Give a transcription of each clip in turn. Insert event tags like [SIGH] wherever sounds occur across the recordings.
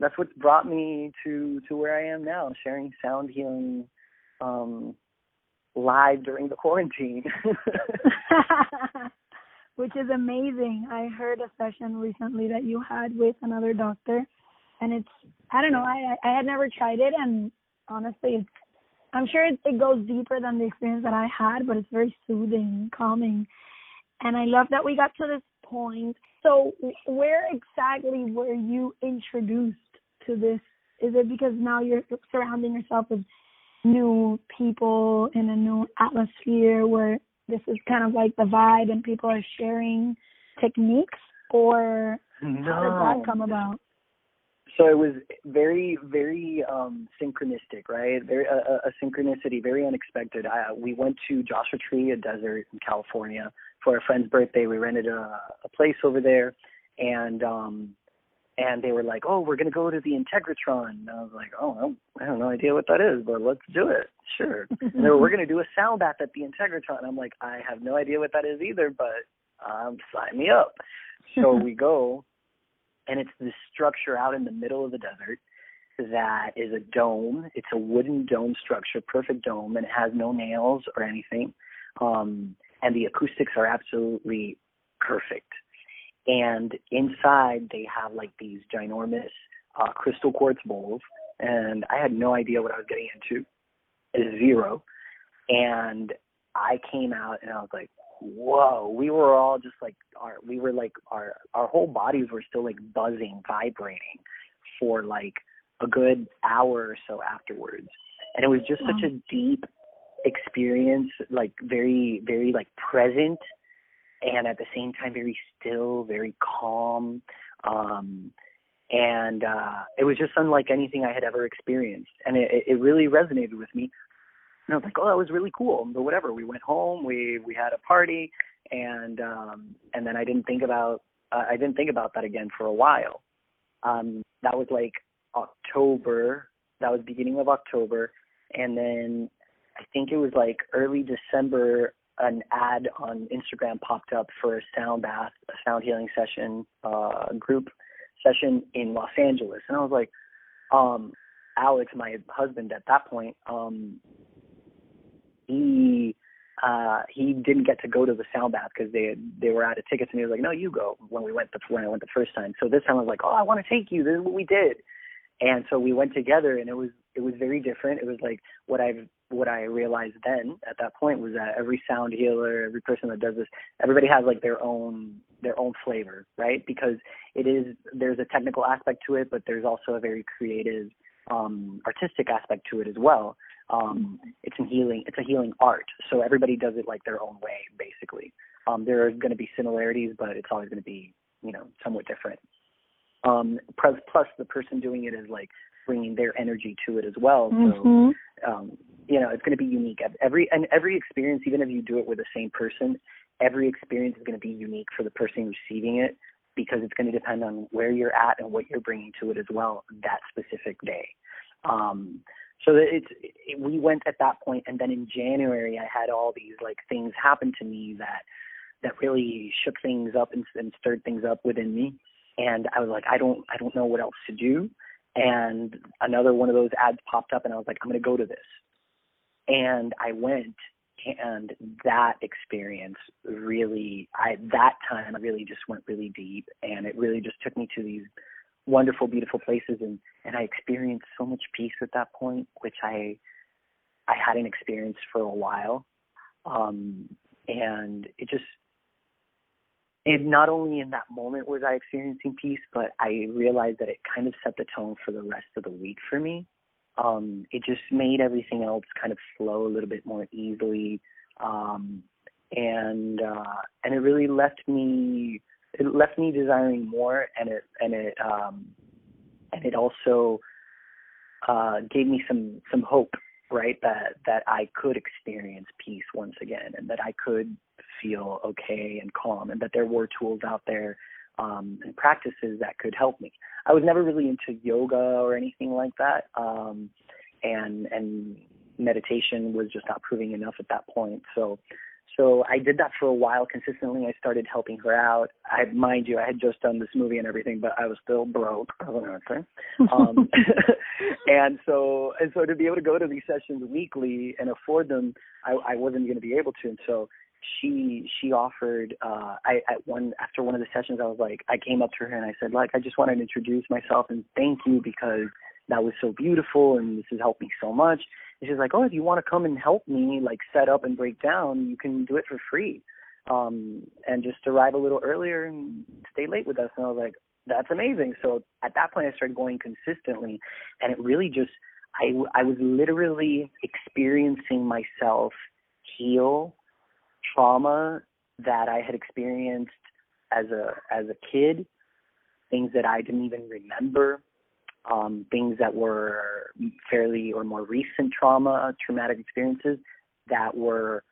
that's what's brought me to to where I am now, sharing sound healing um live during the quarantine. [LAUGHS] [LAUGHS] Which is amazing. I heard a session recently that you had with another doctor and it's I don't know, I I had never tried it and honestly it's I'm sure it, it goes deeper than the experience that I had, but it's very soothing, calming. And I love that we got to this point. So, where exactly were you introduced to this? Is it because now you're surrounding yourself with new people in a new atmosphere where this is kind of like the vibe and people are sharing techniques, or no. how did that come about? so it was very very um synchronistic right very a, a synchronicity very unexpected I, we went to joshua tree a desert in california for a friend's birthday we rented a, a place over there and um and they were like oh we're going to go to the integratron and i was like oh i have no idea what that is but let's do it sure [LAUGHS] and they were we're going to do a sound bath at the integratron i'm like i have no idea what that is either but um sign me up so [LAUGHS] we go and it's this structure out in the middle of the desert that is a dome. It's a wooden dome structure, perfect dome, and it has no nails or anything. Um, and the acoustics are absolutely perfect. And inside they have like these ginormous uh, crystal quartz bowls, and I had no idea what I was getting into, zero. And I came out and I was like, whoa, we were all just like our we were like our our whole bodies were still like buzzing, vibrating for like a good hour or so afterwards. And it was just wow. such a deep experience, like very, very like present and at the same time very still, very calm. Um and uh it was just unlike anything I had ever experienced. And it, it really resonated with me and I was like, oh, that was really cool. But whatever. We went home. We we had a party, and um, and then I didn't think about uh, I didn't think about that again for a while. Um, that was like October. That was beginning of October, and then I think it was like early December. An ad on Instagram popped up for a sound bath, a sound healing session, uh, group session in Los Angeles, and I was like, um, Alex, my husband at that point, um, he uh he didn't get to go to the sound bath because they had, they were out of tickets and he was like no you go when we went the when I went the first time. So this time I was like oh I want to take you. This is what we did. And so we went together and it was it was very different. It was like what I've what I realized then at that point was that every sound healer every person that does this everybody has like their own their own flavor right? Because it is there's a technical aspect to it but there's also a very creative um artistic aspect to it as well. Um, it's a healing it's a healing art. So everybody does it like their own way basically. Um, there are going to be similarities but it's always going to be you know somewhat different. Um, plus, plus the person doing it is like bringing their energy to it as well. Mm-hmm. so um, you know it's going to be unique. Every and every experience even if you do it with the same person every experience is going to be unique for the person receiving it because it's going to depend on where you're at and what you're bringing to it as well that specific day. Um, so that it's it, we went at that point and then in january i had all these like things happen to me that that really shook things up and, and stirred things up within me. And i was like i don't i don't know what else to do. And another one of those ads popped up and i was like i'm going to go to this and i went and that experience really i that time i really just went really deep and it really just took me to these wonderful, beautiful places, and and I experienced so much peace at that point, which I I hadn't experienced for a while, um, and it just it not only in that moment was I experiencing peace, but I realized that it kind of set the tone for the rest of the week for me. Um, it just made everything else kind of flow a little bit more easily, um, and uh, and it really left me it left me desiring more, and it and it um, and it also uh, gave me some some hope, right? That that I could experience peace once again, and that I could feel okay and calm, and that there were tools out there um, and practices that could help me. I was never really into yoga or anything like that, um, and and meditation was just not proving enough at that point. So so I did that for a while consistently. I started helping her out. I mind you, I had just done this movie and everything, but I was still broke as an actor. Um, [LAUGHS] and so and so to be able to go to these sessions weekly and afford them, I, I wasn't going to be able to. And so she she offered uh I at one after one of the sessions I was like I came up to her and I said like I just wanted to introduce myself and thank you because that was so beautiful and this has helped me so much and she's like, oh, if you want to come and help me, like set up and break down, you can do it for free. Um, and just arrive a little earlier and stay late with us. And I was like, that's amazing. So at that point, I started going consistently, and it really just, I, I was literally experiencing myself heal trauma that I had experienced as a as a kid, things that I didn't even remember, um, things that were fairly or more recent trauma, traumatic experiences that were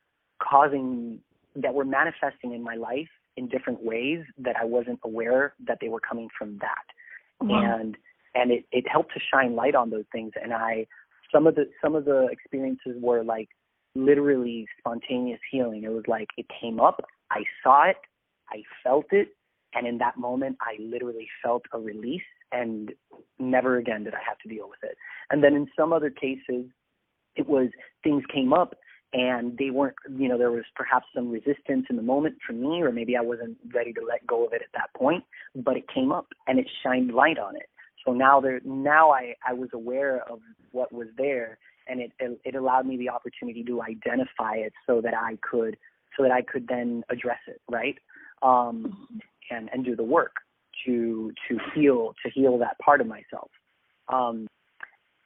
causing, that were manifesting in my life in different ways that I wasn't aware that they were coming from that. Mm-hmm. And and it, it helped to shine light on those things. And I, some of the some of the experiences were like literally spontaneous healing. It was like it came up, I saw it, I felt it, and in that moment I literally felt a release and never again did I have to deal with it. And then in some other cases, it was things came up and they weren't, you know, there was perhaps some resistance in the moment for me, or maybe I wasn't ready to let go of it at that point, but it came up and it shined light on it. So now there, now I, I was aware of what was there and it, it allowed me the opportunity to identify it so that I could, so that I could then address it, right? Um, and, and do the work to to heal to heal that part of myself. Um,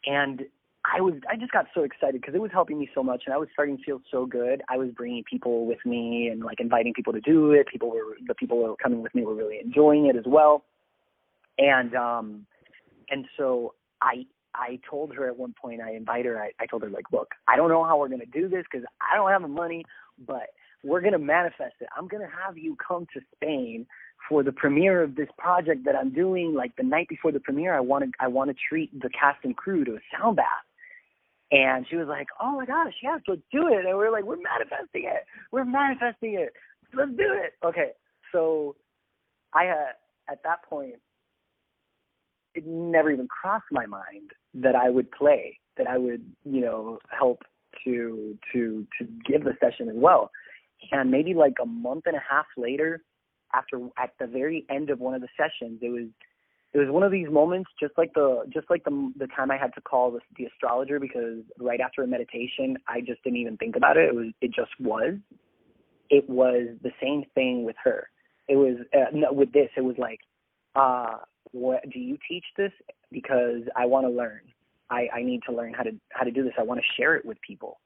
and I was I just got so excited because it was helping me so much, and I was starting to feel so good. I was bringing people with me and like inviting people to do it. People were the people who were coming with me were really enjoying it as well. And um, and so I I told her at one point I invite her. I, I told her like, look, I don't know how we're gonna do this because I don't have the money, but we're gonna manifest it. I'm gonna have you come to Spain for the premiere of this project that I'm doing, like the night before the premiere, I want to I want to treat the cast and crew to a sound bath. And she was like, "Oh my gosh, yes, let's do it." And we are like, "We're manifesting it. We're manifesting it. Let's do it." Okay, so I uh, at that point, it never even crossed my mind that I would play, that I would, you know, help to to to give the session as well. And maybe like a month and a half later, after at the very end of one of the sessions, it was it was one of these moments, just like the just like the the time I had to call the, the astrologer because right after a meditation, I just didn't even think about it. It was it just was. It was the same thing with her. It was uh, no, with this. It was like, uh, what do you teach this? Because I want to learn. I I need to learn how to how to do this. I want to share it with people.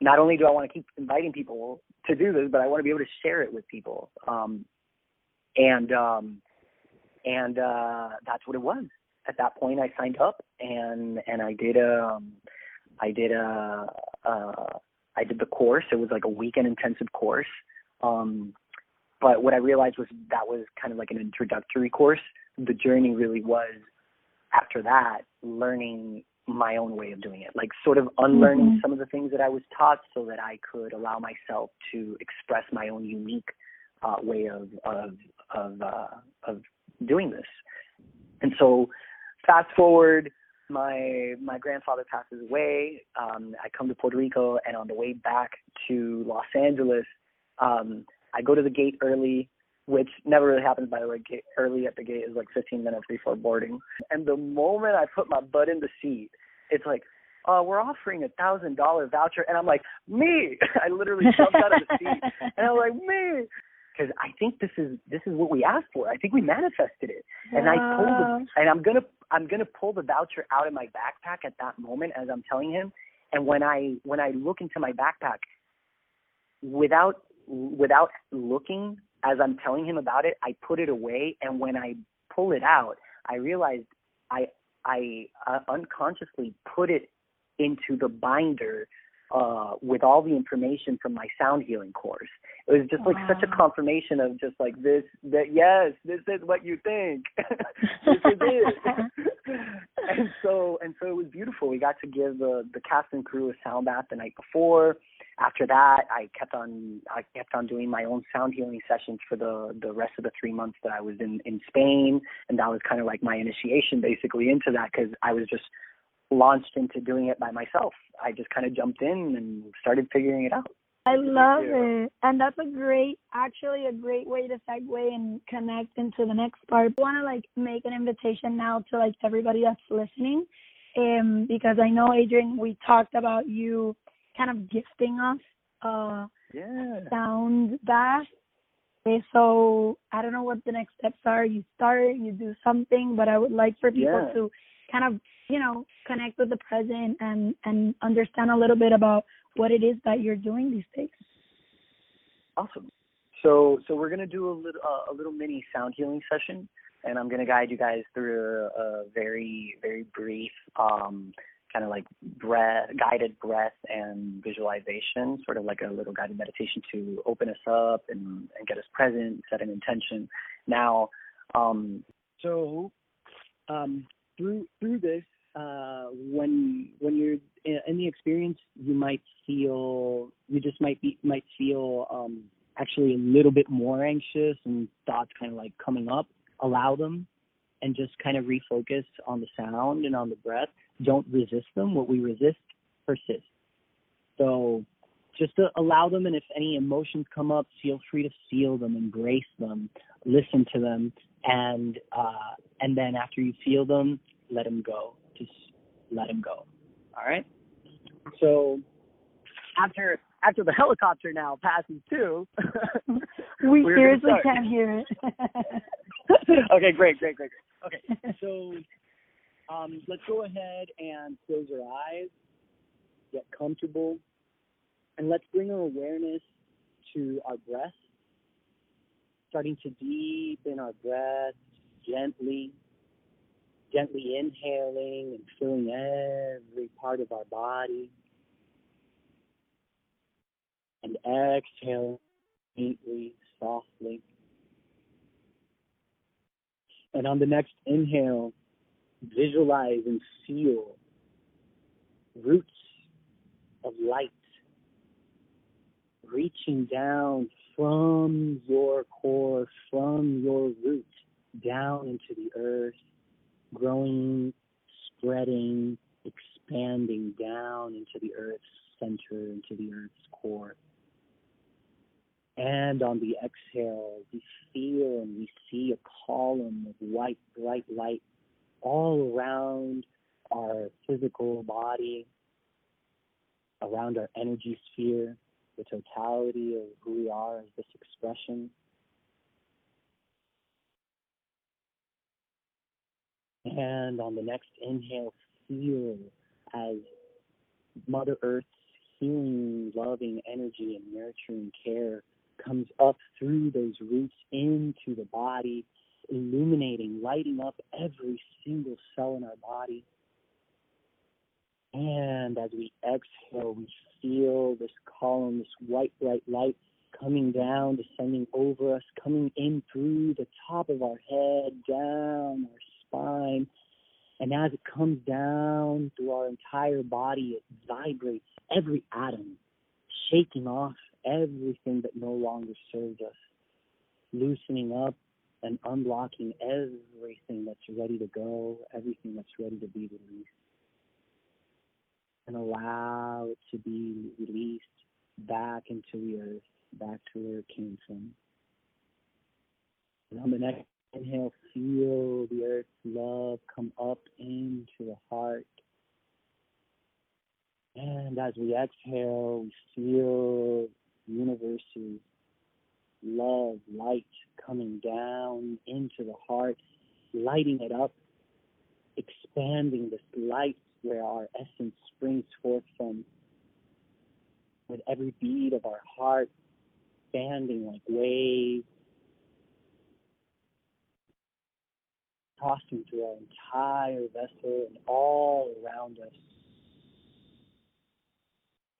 Not only do I want to keep inviting people to do this, but I want to be able to share it with people. Um, and um and uh that's what it was at that point i signed up and and i did a um i did a uh i did the course it was like a weekend intensive course um but what i realized was that was kind of like an introductory course the journey really was after that learning my own way of doing it like sort of unlearning mm-hmm. some of the things that i was taught so that i could allow myself to express my own unique uh, way of of of uh, of doing this. And so, fast forward, my my grandfather passes away. Um, I come to Puerto Rico, and on the way back to Los Angeles, um, I go to the gate early, which never really happens by the way. Gate, early at the gate is like 15 minutes before boarding. And the moment I put my butt in the seat, it's like, uh, we're offering a thousand dollar voucher, and I'm like, me! [LAUGHS] I literally jumped out of the seat, [LAUGHS] and I'm like, me! because I think this is this is what we asked for. I think we manifested it, and I pulled the, and I'm gonna I'm gonna pull the voucher out of my backpack at that moment as I'm telling him. And when I when I look into my backpack, without without looking as I'm telling him about it, I put it away. And when I pull it out, I realized I I uh, unconsciously put it into the binder uh, with all the information from my sound healing course. It was just like wow. such a confirmation of just like this that yes, this is what you think. [LAUGHS] this is it. [LAUGHS] and so and so it was beautiful. We got to give the the cast and crew a sound bath the night before after that, I kept on I kept on doing my own sound healing sessions for the the rest of the three months that I was in in Spain, and that was kind of like my initiation basically into that because I was just launched into doing it by myself. I just kind of jumped in and started figuring it out. I love it. And that's a great, actually a great way to segue and connect into the next part. I want to like make an invitation now to like everybody that's listening. Um, because I know Adrian, we talked about you kind of gifting us uh yeah. sound bath. Okay, so I don't know what the next steps are. You start, you do something, but I would like for people Yeah. to kind of, you know, connect with the present and and understand a little bit about what it is that you're doing these days. Awesome. So so we're gonna do a little uh, a little mini sound healing session, and I'm gonna guide you guys through a, a very very brief um, kind of like breath guided breath and visualization, sort of like a little guided meditation to open us up and, and get us present, set an intention. Now, um, So, um, through through this, uh, when when you're in, the experience, you might feel you just might be might feel um, actually a little bit more anxious and thoughts kind of like coming up. Allow them, and just kind of refocus on the sound and on the breath. Don't resist them. What we resist persists. So. Just to allow them, and if any emotions come up, feel free to feel them, embrace them, listen to them, and uh, and then after you feel them, let them go. Just let them go. All right. So after after the helicopter now passes too. [LAUGHS] We seriously can't hear it. [LAUGHS] [LAUGHS] okay, great, great, great, great. Okay, [LAUGHS] so um, let's go ahead and close our eyes, get comfortable, and let's bring our awareness to our breath, starting to deepen our breath gently, gently inhaling and filling every part of our body, and exhaling neatly, softly. And on the next inhale, visualize and feel roots of light reaching down from your core, from your root, down into the earth, growing, spreading, expanding down into the earth's center, into the earth's core. And on the exhale, we feel and we see a column of white, bright light all around our physical body, around our energy sphere, the totality of who we are as this expression. And on the next inhale, feel as Mother Earth's healing, loving energy and nurturing care comes up through those roots into the body, illuminating, lighting up every single cell in our body. And as we exhale, we feel this column, this white, bright light coming down, descending over us, coming in through the top of our head, down our spine. And as it comes down through our entire body, it vibrates every atom, shaking off everything that no longer serves us, loosening up and unblocking everything that's ready to go, everything that's ready to be released and allow it to be released back into the earth, back to where it came from. And on the next inhale, feel the earth's love come up into the heart. And as we exhale, we feel universe's love, light coming down into the heart, lighting it up, expanding this light where our essence springs forth from with every beat of our heart expanding like waves tossing through our entire vessel and all around us.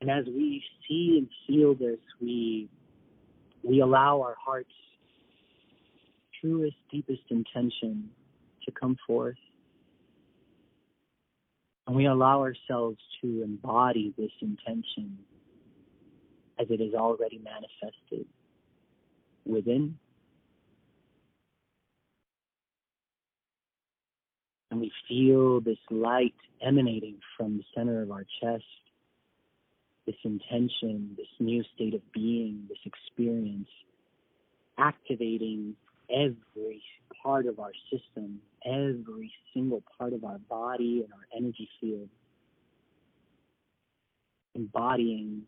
And as we see and feel this, we we allow our heart's truest, deepest intention to come forth and we allow ourselves to embody this intention as it is already manifested within. And we feel this light emanating from the center of our chest, this intention, this new state of being, this experience, activating every part of our system, every single part of our body and our energy field, embodying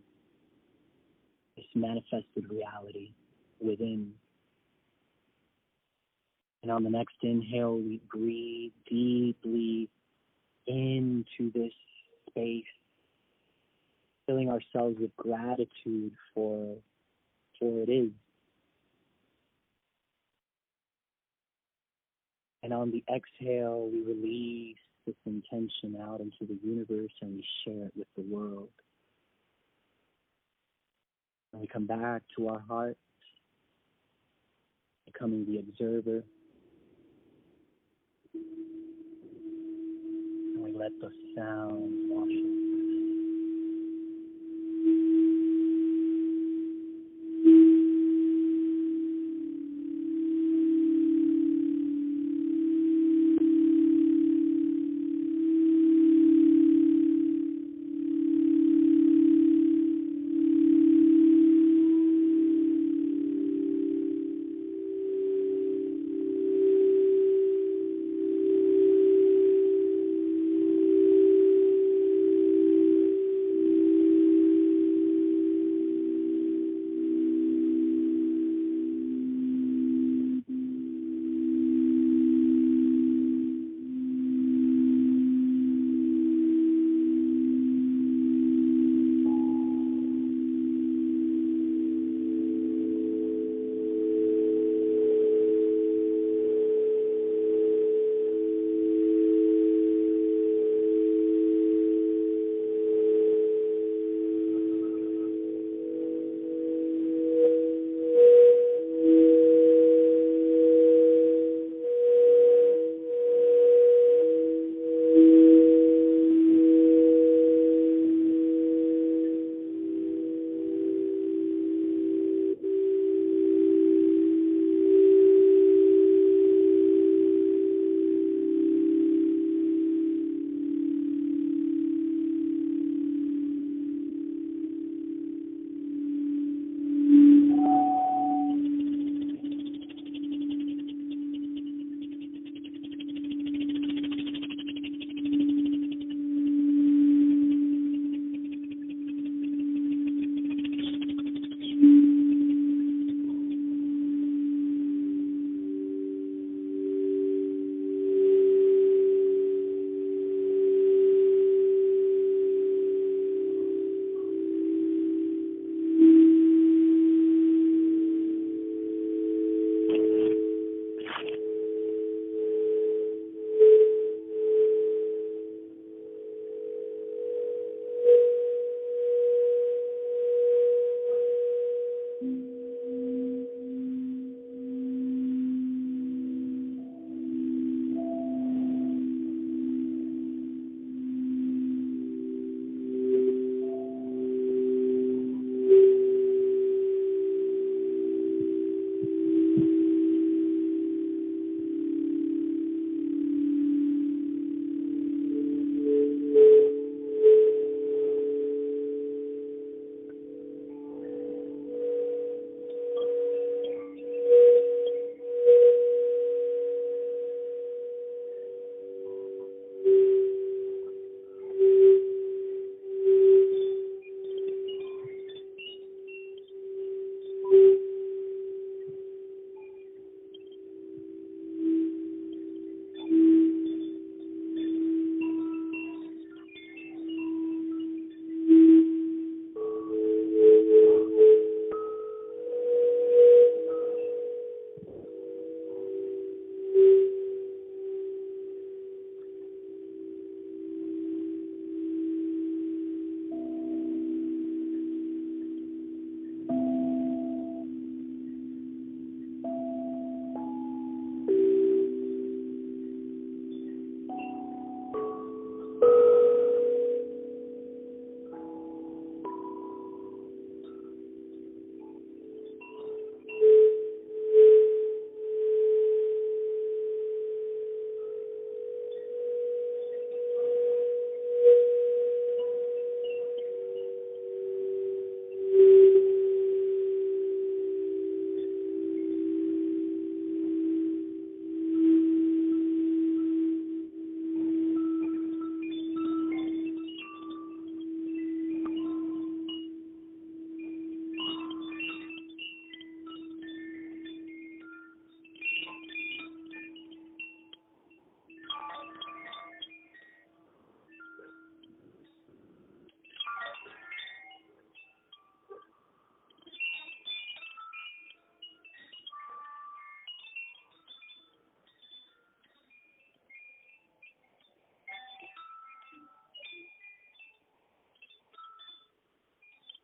this manifested reality within. And on the next inhale, we breathe deeply into this space, filling ourselves with gratitude for for it is. And on the exhale, we release this intention out into the universe and we share it with the world. And we come back to our heart, becoming the observer. And we let the sound wash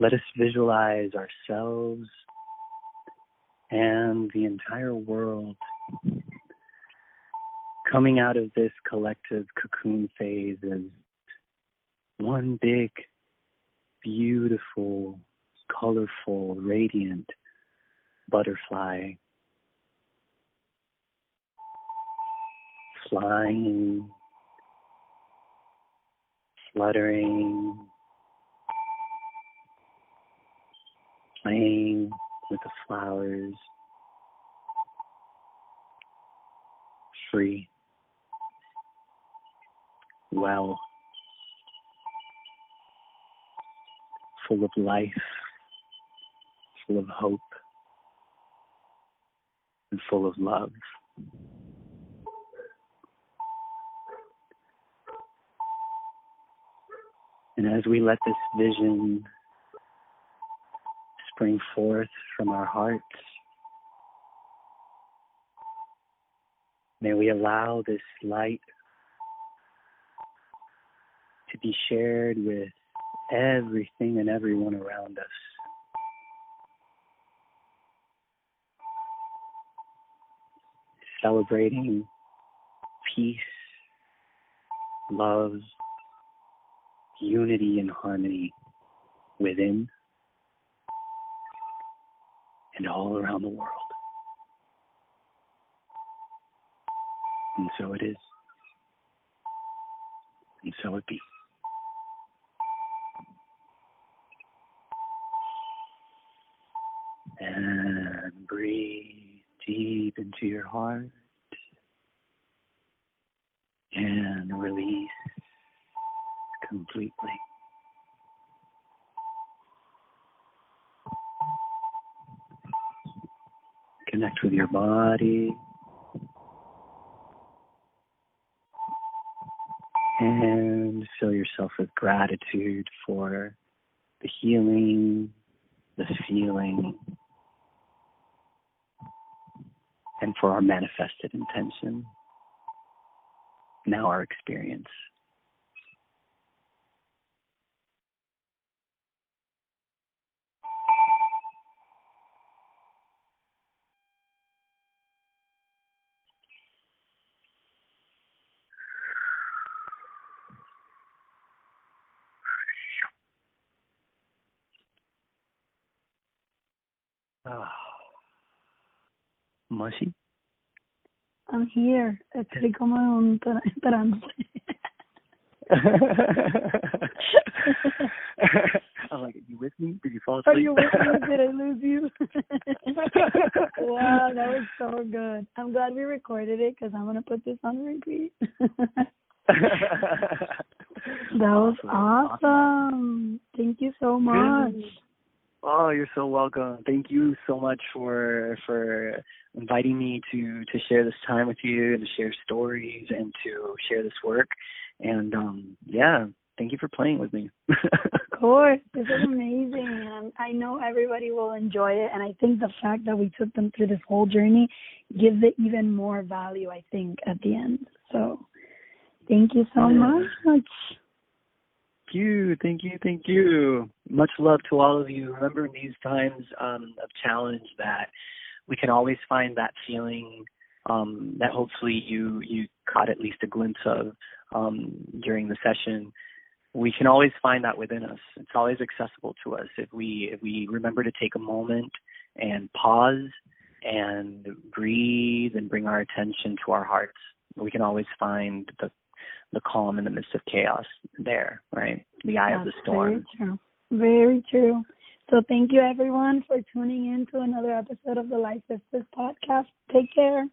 Let us visualize ourselves and the entire world coming out of this collective cocoon phase as one big, beautiful, colorful, radiant butterfly flying, fluttering, playing with the flowers, free, well, full of life, full of hope, and full of love. And as we let this vision spring forth from our hearts, may we allow this light to be shared with everything and everyone around us. Celebrating peace, love, unity, and harmony within and all around the world. And so it is. And so it be. And breathe deep into your heart and release completely. Connect with your body. And fill yourself with gratitude for the healing, the feeling, and for our manifested intention. Now our experience. Ah. Oh. Mushy? I'm here. Estoy como esperando. [LAUGHS] I'm like, you with me? Did you fall asleep? Are you with me? Did I lose you? [LAUGHS] wow, that was so good. I'm glad we recorded it because I'm gonna put this on repeat. [LAUGHS] that was awesome. Thank you so much. Oh, you're so welcome. Thank you so much for for inviting me to to share this time with you and to share stories and to share this work. And um yeah, thank you for playing with me. of course, this is amazing, and I know everybody will enjoy it. And I think the fact that we took them through this whole journey gives it even more value. I think at the end. So, thank you so much. Thank you, thank you, thank you. Much love to all of you. Remember in these times um, of challenge that we can always find that feeling um, that hopefully you you caught at least a glimpse of um, during the session. We can always find that within us. It's always accessible to us if we if we remember to take a moment and pause and breathe and bring our attention to our hearts. We can always find the the calm in the midst of chaos there, right? The eye That's of the storm. Very true. Very true. So thank you everyone for tuning in to another episode of the Life Sisters podcast. Take care.